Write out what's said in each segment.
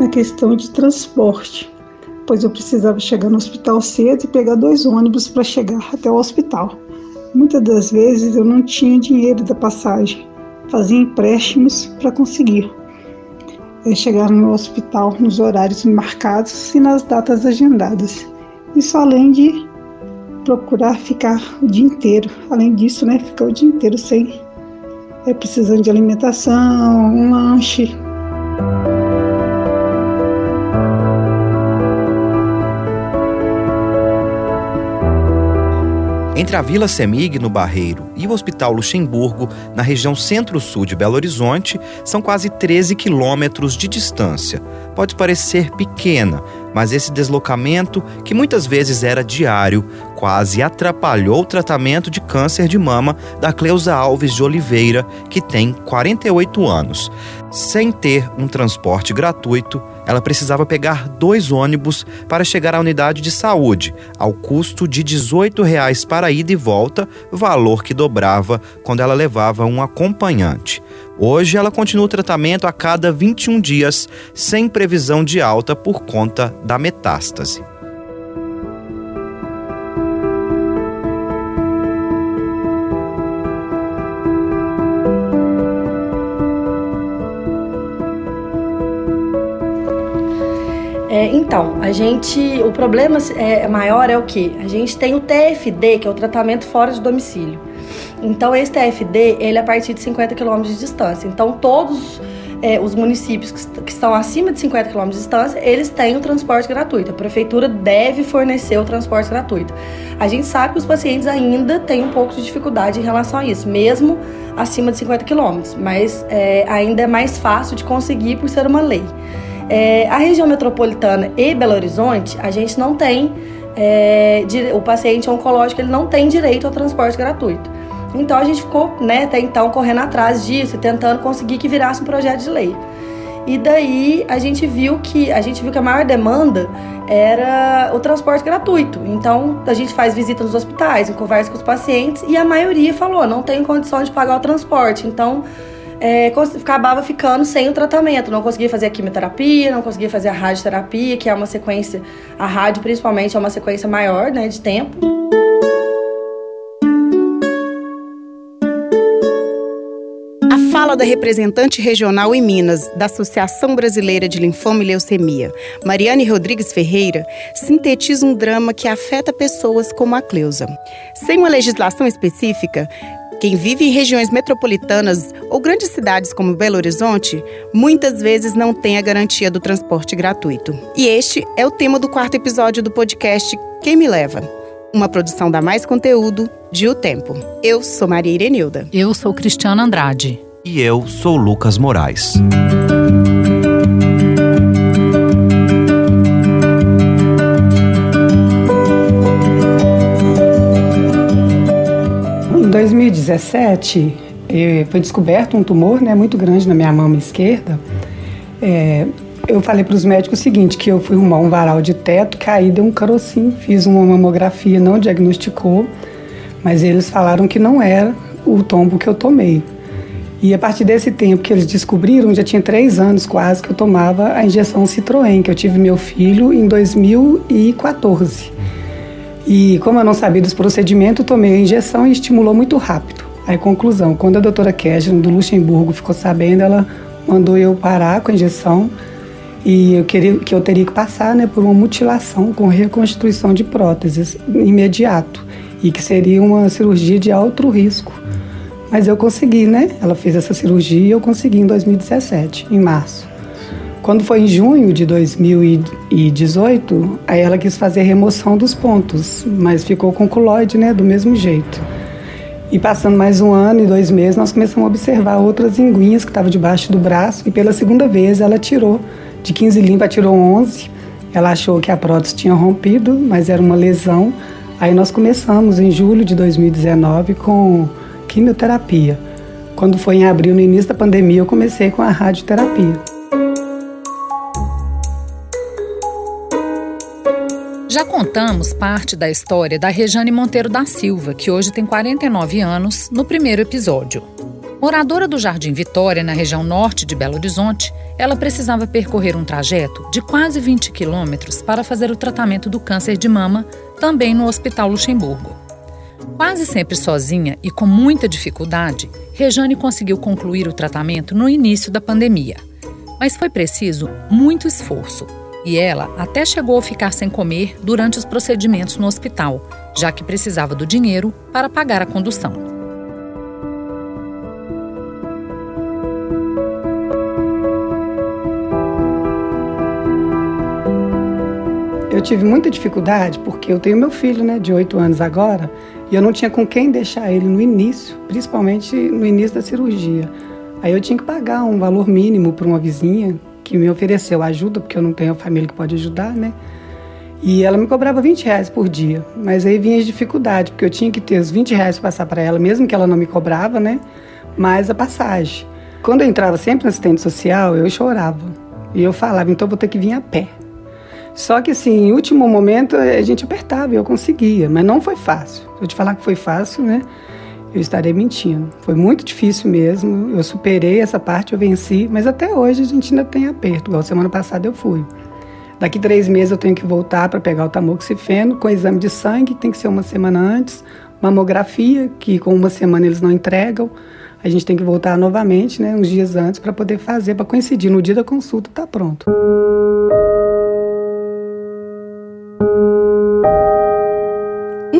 Na questão de transporte, pois eu precisava chegar no hospital cedo e pegar dois ônibus para chegar até o hospital. Muitas das vezes eu não tinha dinheiro da passagem, fazia empréstimos para conseguir é chegar no hospital nos horários marcados e nas datas agendadas. Isso além de procurar ficar o dia inteiro. Além disso, né, ficar o dia inteiro sem é, precisando de alimentação, um lanche. Entre a Vila Semig, no Barreiro, e o Hospital Luxemburgo, na região centro-sul de Belo Horizonte, são quase 13 quilômetros de distância. Pode parecer pequena, mas esse deslocamento, que muitas vezes era diário, quase atrapalhou o tratamento de câncer de mama da Cleusa Alves de Oliveira, que tem 48 anos. Sem ter um transporte gratuito, ela precisava pegar dois ônibus para chegar à unidade de saúde, ao custo de 18 reais para ida e volta, valor que dobrava quando ela levava um acompanhante. Hoje ela continua o tratamento a cada 21 dias, sem previsão de alta por conta da metástase. É, então, a gente, o problema é, maior é o que? A gente tem o TFD, que é o tratamento fora de domicílio. Então, esse TFD, ele é a partir de 50 km de distância. Então, todos é, os municípios que, que, estão acima de 50 km de distância, eles têm o transporte gratuito. A prefeitura deve fornecer o transporte gratuito. A gente sabe que os pacientes ainda têm um pouco de dificuldade em relação a isso, mesmo acima de 50 km, mas é, ainda é mais fácil de conseguir por ser uma lei. É, a região metropolitana e Belo Horizonte, a gente não tem, é, o paciente oncológico ele não tem direito ao transporte gratuito. Então a gente ficou, né, até então correndo atrás disso, tentando conseguir que virasse um projeto de lei. E daí a gente viu que a gente viu que a maior demanda era o transporte gratuito. Então a gente faz visita nos hospitais, conversa com os pacientes e a maioria falou não tenho condição de pagar o transporte. Então é, acabava ficando sem o tratamento. Não conseguia fazer a quimioterapia, não conseguia fazer a radioterapia, que é uma sequência, a rádio principalmente é uma sequência maior né, de tempo. Fala da representante regional em Minas da Associação Brasileira de Linfoma e Leucemia, Mariane Rodrigues Ferreira, sintetiza um drama que afeta pessoas como a Cleusa. Sem uma legislação específica, quem vive em regiões metropolitanas ou grandes cidades como Belo Horizonte, muitas vezes não tem a garantia do transporte gratuito. E este é o tema do quarto episódio do podcast Quem Me Leva? Uma produção da Mais Conteúdo de O Tempo. Eu sou Maria Irenilda. Eu sou Cristiana Andrade. E eu sou Lucas Moraes. Em 2017, eh, foi descoberto um tumor né, muito grande na minha mama esquerda. É, eu falei para os médicos o seguinte, que eu fui arrumar um varal de teto, caí, deu um carocinho, fiz uma mamografia, não diagnosticou, mas eles falaram que não era o tombo que eu tomei. E a partir desse tempo que eles descobriram, já tinha três anos quase que eu tomava a injeção Citroën, que eu tive meu filho em 2014. E como eu não sabia dos procedimentos, tomei a injeção e estimulou muito rápido. Aí, conclusão, quando a doutora Keshen do Luxemburgo ficou sabendo, ela mandou eu parar com a injeção e eu queria que eu teria que passar né, por uma mutilação com reconstituição de próteses imediato e que seria uma cirurgia de alto risco. Mas eu consegui, né? Ela fez essa cirurgia e eu consegui em 2017, em março. Quando foi em junho de 2018, aí ela quis fazer a remoção dos pontos, mas ficou com culoide, né, do mesmo jeito. E passando mais um ano e dois meses, nós começamos a observar outras linguinhas que estavam debaixo do braço e pela segunda vez ela tirou, de 15 limpas tirou 11. Ela achou que a prótese tinha rompido, mas era uma lesão. Aí nós começamos em julho de 2019 com quimioterapia. Quando foi em abril, no início da pandemia, eu comecei com a radioterapia. Já contamos parte da história da Rejane Monteiro da Silva, que hoje tem 49 anos, no primeiro episódio. Moradora do Jardim Vitória, na região norte de Belo Horizonte, ela precisava percorrer um trajeto de quase 20 quilômetros para fazer o tratamento do câncer de mama, também no Hospital Luxemburgo. Quase sempre sozinha e com muita dificuldade, Rejane conseguiu concluir o tratamento no início da pandemia. Mas foi preciso muito esforço e ela até chegou a ficar sem comer durante os procedimentos no hospital, já que precisava do dinheiro para pagar a condução. Tive muita dificuldade porque eu tenho meu filho, né, de 8 anos agora, e eu não tinha com quem deixar ele no início, principalmente no início da cirurgia. Aí eu tinha que pagar um valor mínimo para uma vizinha que me ofereceu ajuda, porque eu não tenho a família que pode ajudar, né? E ela me cobrava 20 reais por dia. Mas aí vinha as dificuldades, porque eu tinha que ter os 20 reais para passar para ela, mesmo que ela não me cobrava, né? Mais a passagem. Quando eu entrava sempre no assistente social, eu chorava. E eu falava, então vou ter que vir a pé. Só que assim, em último momento a gente apertava eu conseguia, mas não foi fácil. Se eu te falar que foi fácil, né? Eu estarei mentindo. Foi muito difícil mesmo. Eu superei essa parte, eu venci, mas até hoje a gente ainda tem aperto. Igual semana passada eu fui. Daqui três meses eu tenho que voltar para pegar o tamoxifeno com exame de sangue, tem que ser uma semana antes, mamografia, que com uma semana eles não entregam. A gente tem que voltar novamente, né, uns dias antes, para poder fazer, para coincidir no dia da consulta, tá pronto.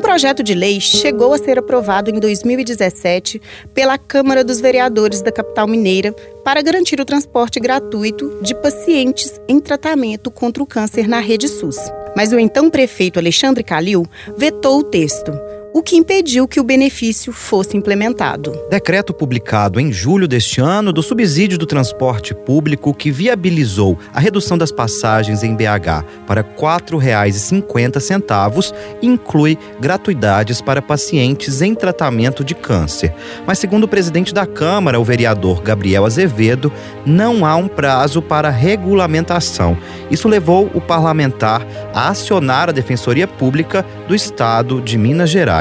Projeto de lei chegou a ser aprovado em 2017 pela Câmara dos Vereadores da capital mineira para garantir o transporte gratuito de pacientes em tratamento contra o câncer na rede SUS. Mas o então prefeito Alexandre Calil vetou o texto o que impediu que o benefício fosse implementado. Decreto publicado em julho deste ano do subsídio do transporte público que viabilizou a redução das passagens em BH para R$ 4,50 inclui gratuidades para pacientes em tratamento de câncer. Mas segundo o presidente da Câmara, o vereador Gabriel Azevedo, não há um prazo para regulamentação. Isso levou o parlamentar a acionar a Defensoria Pública do Estado de Minas Gerais.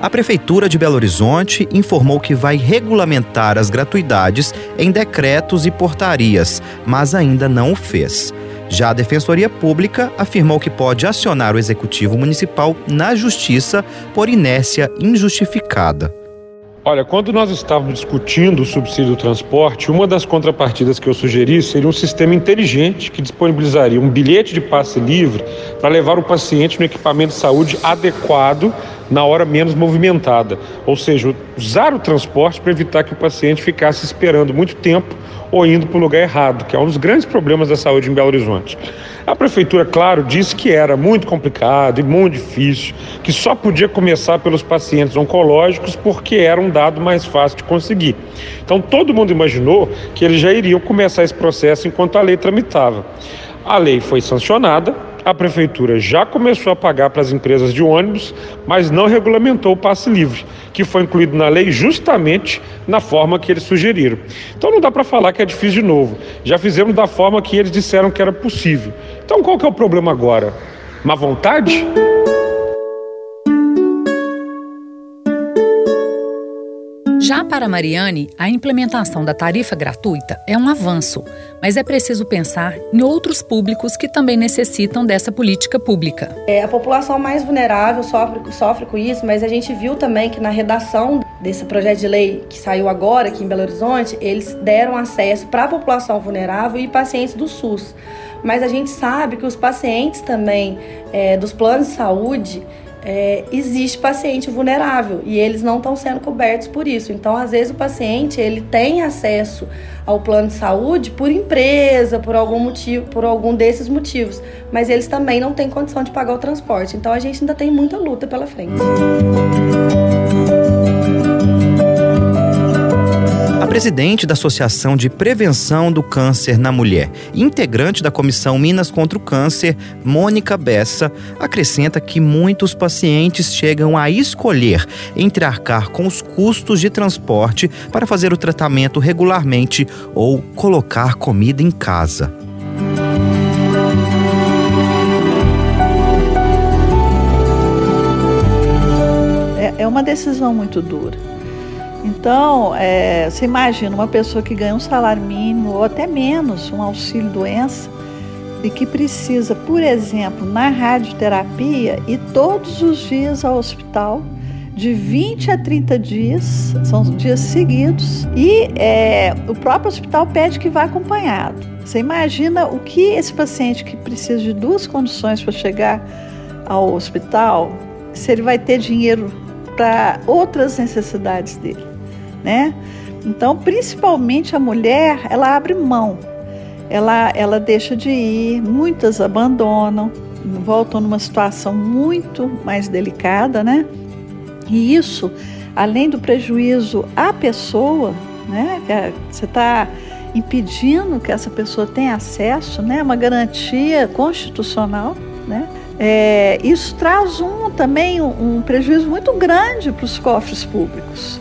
A Prefeitura de Belo Horizonte informou que vai regulamentar as gratuidades em decretos e portarias, mas ainda não o fez. Já a Defensoria Pública afirmou que pode acionar o Executivo Municipal na Justiça por inércia injustificada. Olha, quando nós estávamos discutindo o subsídio do transporte, uma das contrapartidas que eu sugeri seria um sistema inteligente que disponibilizaria um bilhete de passe livre para levar o paciente no equipamento de saúde adequado na hora menos movimentada. Ou seja, usar o transporte para evitar que o paciente ficasse esperando muito tempo ou indo para o lugar errado, que é um dos grandes problemas da saúde em Belo Horizonte. A prefeitura, claro, disse que era muito complicado e muito difícil, que só podia começar pelos pacientes oncológicos porque era um dado mais fácil de conseguir. Então todo mundo imaginou que eles já iriam começar esse processo enquanto a lei tramitava. A lei foi sancionada, a prefeitura já começou a pagar para as empresas de ônibus, mas não regulamentou o passe livre, que foi incluído na lei justamente na forma que eles sugeriram. Então não dá para falar que é difícil de novo. Já fizemos da forma que eles disseram que era possível. Então qual que é o problema agora? Má vontade? Já para Mariane, a implementação da tarifa gratuita é um avanço, mas é preciso pensar em outros públicos que também necessitam dessa política pública. É, a população mais vulnerável sofre, sofre com isso, mas a gente viu também que na redação desse projeto de lei que saiu agora aqui em Belo Horizonte, eles deram acesso para a população vulnerável e pacientes do SUS. Mas a gente sabe que os pacientes também é, dos planos de saúde é, existe paciente vulnerável e eles não estão sendo cobertos por isso. Então, às vezes o paciente ele tem acesso ao plano de saúde por empresa, por algum motivo, por algum desses motivos, mas eles também não têm condição de pagar o transporte. Então, a gente ainda tem muita luta pela frente. presidente da Associação de Prevenção do Câncer na Mulher e integrante da Comissão Minas contra o Câncer, Mônica Bessa, acrescenta que muitos pacientes chegam a escolher entre arcar com os custos de transporte para fazer o tratamento regularmente ou colocar comida em casa. É, é uma decisão muito dura então, é, você imagina uma pessoa que ganha um salário mínimo ou até menos, um auxílio doença, e que precisa, por exemplo, na radioterapia e todos os dias ao hospital, de 20 a 30 dias, são dias seguidos, e é, o próprio hospital pede que vá acompanhado. Você imagina o que esse paciente que precisa de duas condições para chegar ao hospital, se ele vai ter dinheiro para outras necessidades dele, né? Então, principalmente a mulher, ela abre mão, ela, ela deixa de ir, muitas abandonam, voltam numa situação muito mais delicada, né? E isso, além do prejuízo à pessoa, né? Você está impedindo que essa pessoa tenha acesso, né? Uma garantia constitucional, né? É, isso traz um também um, um prejuízo muito grande para os cofres públicos.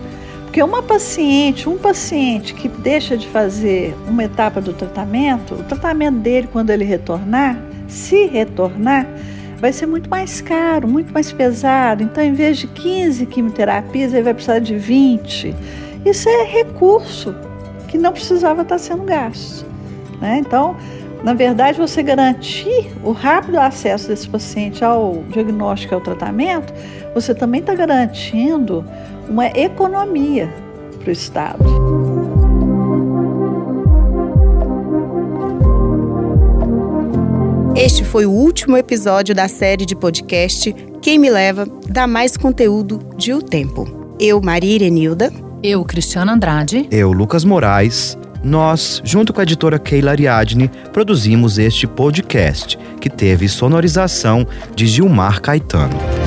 Porque uma paciente, um paciente que deixa de fazer uma etapa do tratamento, o tratamento dele, quando ele retornar, se retornar, vai ser muito mais caro, muito mais pesado. Então, em vez de 15 quimioterapias, ele vai precisar de 20. Isso é recurso que não precisava estar sendo gasto. Né? Então, na verdade, você garantir o rápido acesso desse paciente ao diagnóstico e ao tratamento, você também está garantindo uma economia para o Estado. Este foi o último episódio da série de podcast Quem Me Leva dá mais conteúdo de O Tempo. Eu, Maria Irenilda. Eu, Cristiana Andrade. Eu, Lucas Moraes. Nós, junto com a editora Keila Ariadne, produzimos este podcast, que teve sonorização de Gilmar Caetano.